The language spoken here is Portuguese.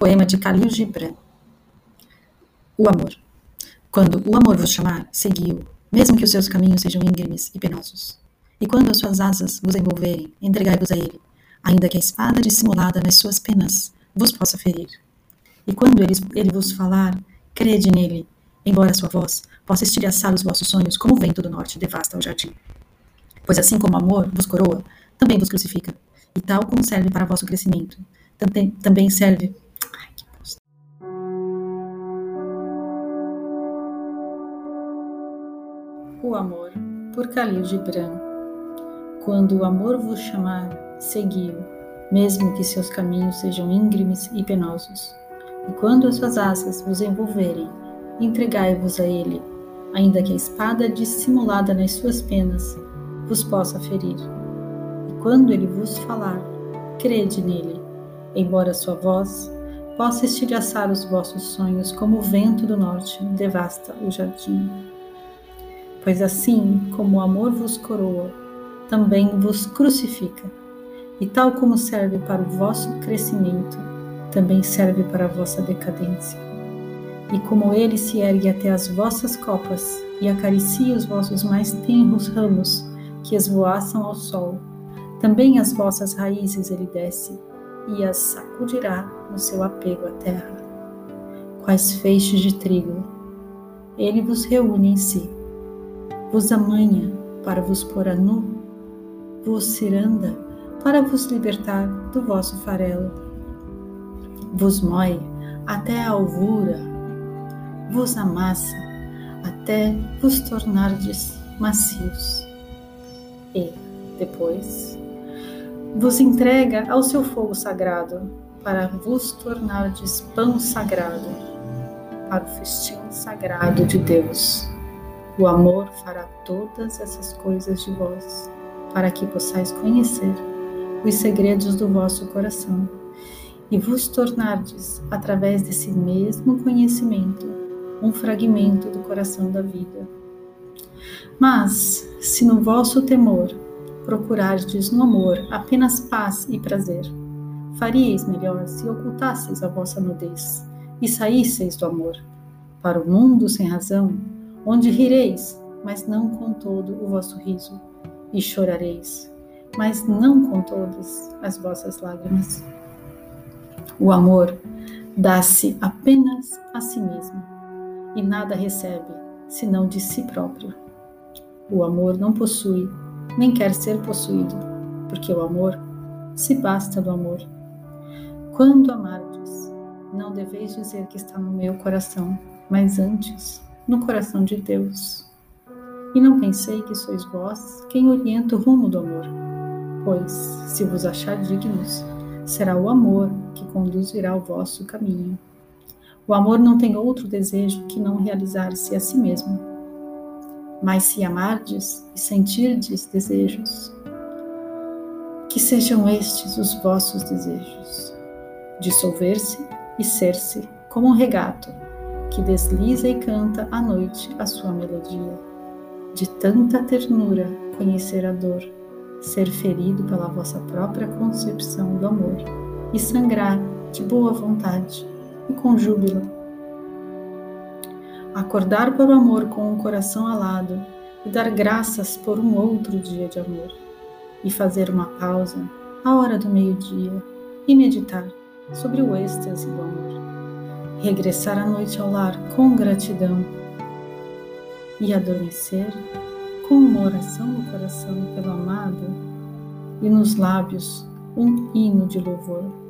Poema de Khalil Gibran. O amor. Quando o amor vos chamar, segui-o, mesmo que os seus caminhos sejam íngremes e penosos. E quando as suas asas vos envolverem, entregai-vos a ele, ainda que a espada dissimulada nas suas penas vos possa ferir. E quando ele, ele vos falar, crede nele, embora a sua voz possa estilhaçar os vossos sonhos como o vento do norte devasta o jardim. Pois assim como o amor vos coroa, também vos crucifica, e tal como serve para vosso crescimento, também serve. O amor, por Khalil Gibran. Quando o amor vos chamar, segui-o, mesmo que seus caminhos sejam íngremes e penosos. E quando as suas asas vos envolverem, entregai-vos a ele, ainda que a espada dissimulada nas suas penas vos possa ferir. E quando ele vos falar, crede nele, embora sua voz possa estilhaçar os vossos sonhos como o vento do norte devasta o jardim. Pois assim como o amor vos coroa, também vos crucifica, e tal como serve para o vosso crescimento, também serve para a vossa decadência. E como ele se ergue até as vossas copas e acaricia os vossos mais tenros ramos que esvoaçam ao sol, também as vossas raízes ele desce e as sacudirá no seu apego à terra. Quais feixes de trigo, ele vos reúne em si, vos amanha para vos pôr a nu, vos ciranda para vos libertar do vosso farelo, vos moe até a alvura, vos amassa até vos tornardes macios, e, depois, vos entrega ao seu fogo sagrado, para vos tornardes pão sagrado, para o festim sagrado de Deus. O amor fará todas essas coisas de vós, para que possais conhecer os segredos do vosso coração e vos tornardes, através desse mesmo conhecimento, um fragmento do coração da vida. Mas, se no vosso temor procurardes no amor apenas paz e prazer. Faríeis melhor se ocultasseis a vossa nudez e saísseis do amor, para o mundo sem razão, onde rireis, mas não com todo o vosso riso, e chorareis, mas não com todas as vossas lágrimas. O amor dá-se apenas a si mesmo, e nada recebe, senão de si próprio. O amor não possui nem quer ser possuído, porque o amor se basta do amor. Quando amardes, não deveis dizer que está no meu coração, mas antes no coração de Deus. E não pensei que sois vós quem orienta o rumo do amor, pois, se vos achar dignos, será o amor que conduzirá o vosso caminho. O amor não tem outro desejo que não realizar-se a si mesmo mas se amardes e sentirdes desejos, que sejam estes os vossos desejos: dissolver-se e ser-se como um regato que desliza e canta à noite a sua melodia. De tanta ternura conhecer a dor, ser ferido pela vossa própria concepção do amor e sangrar de boa vontade e com júbilo acordar para o amor com o coração alado e dar graças por um outro dia de amor, e fazer uma pausa à hora do meio-dia e meditar sobre o êxtase do amor. Regressar à noite ao lar com gratidão e adormecer com uma oração no coração pelo amado e nos lábios um hino de louvor.